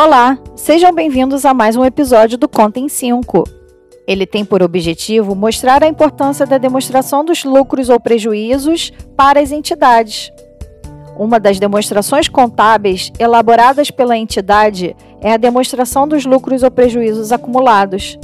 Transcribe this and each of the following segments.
Olá, sejam bem-vindos a mais um episódio do Conta em 5. Ele tem por objetivo mostrar a importância da demonstração dos lucros ou prejuízos para as entidades. Uma das demonstrações contábeis elaboradas pela entidade é a demonstração dos lucros ou prejuízos acumulados.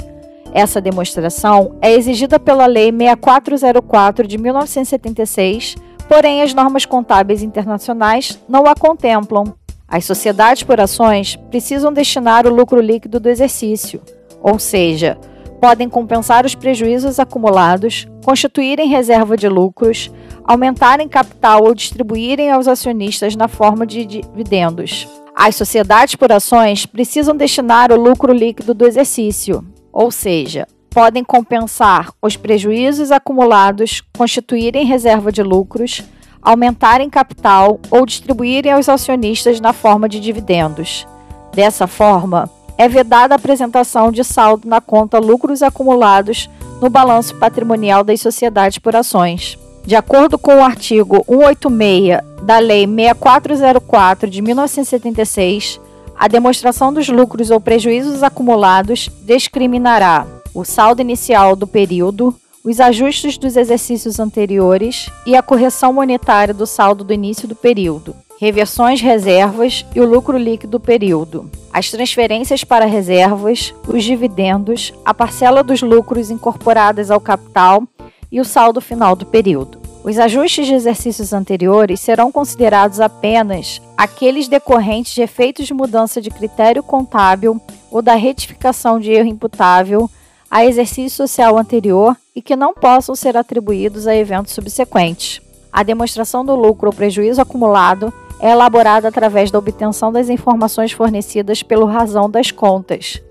Essa demonstração é exigida pela Lei 6404 de 1976 Porém, as normas contábeis internacionais não a contemplam. As sociedades por ações precisam destinar o lucro líquido do exercício, ou seja, podem compensar os prejuízos acumulados, constituírem reserva de lucros, aumentarem capital ou distribuírem aos acionistas na forma de dividendos. As sociedades por ações precisam destinar o lucro líquido do exercício, ou seja, podem compensar os prejuízos acumulados, constituírem reserva de lucros, aumentarem capital ou distribuírem aos acionistas na forma de dividendos. Dessa forma, é vedada a apresentação de saldo na conta lucros acumulados no balanço patrimonial das sociedades por ações. De acordo com o artigo 186 da Lei 6404 de 1976, a demonstração dos lucros ou prejuízos acumulados discriminará o saldo inicial do período, os ajustes dos exercícios anteriores e a correção monetária do saldo do início do período, reversões, reservas e o lucro líquido do período, as transferências para reservas, os dividendos, a parcela dos lucros incorporadas ao capital e o saldo final do período. Os ajustes de exercícios anteriores serão considerados apenas aqueles decorrentes de efeitos de mudança de critério contábil ou da retificação de erro imputável a exercício social anterior e que não possam ser atribuídos a eventos subsequentes. A demonstração do lucro ou prejuízo acumulado é elaborada através da obtenção das informações fornecidas pelo razão das contas.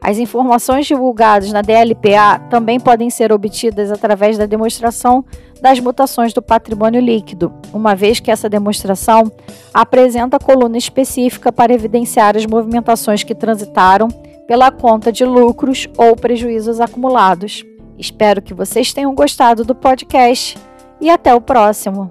As informações divulgadas na DLPA também podem ser obtidas através da demonstração das mutações do patrimônio líquido, uma vez que essa demonstração apresenta coluna específica para evidenciar as movimentações que transitaram pela conta de lucros ou prejuízos acumulados. Espero que vocês tenham gostado do podcast e até o próximo.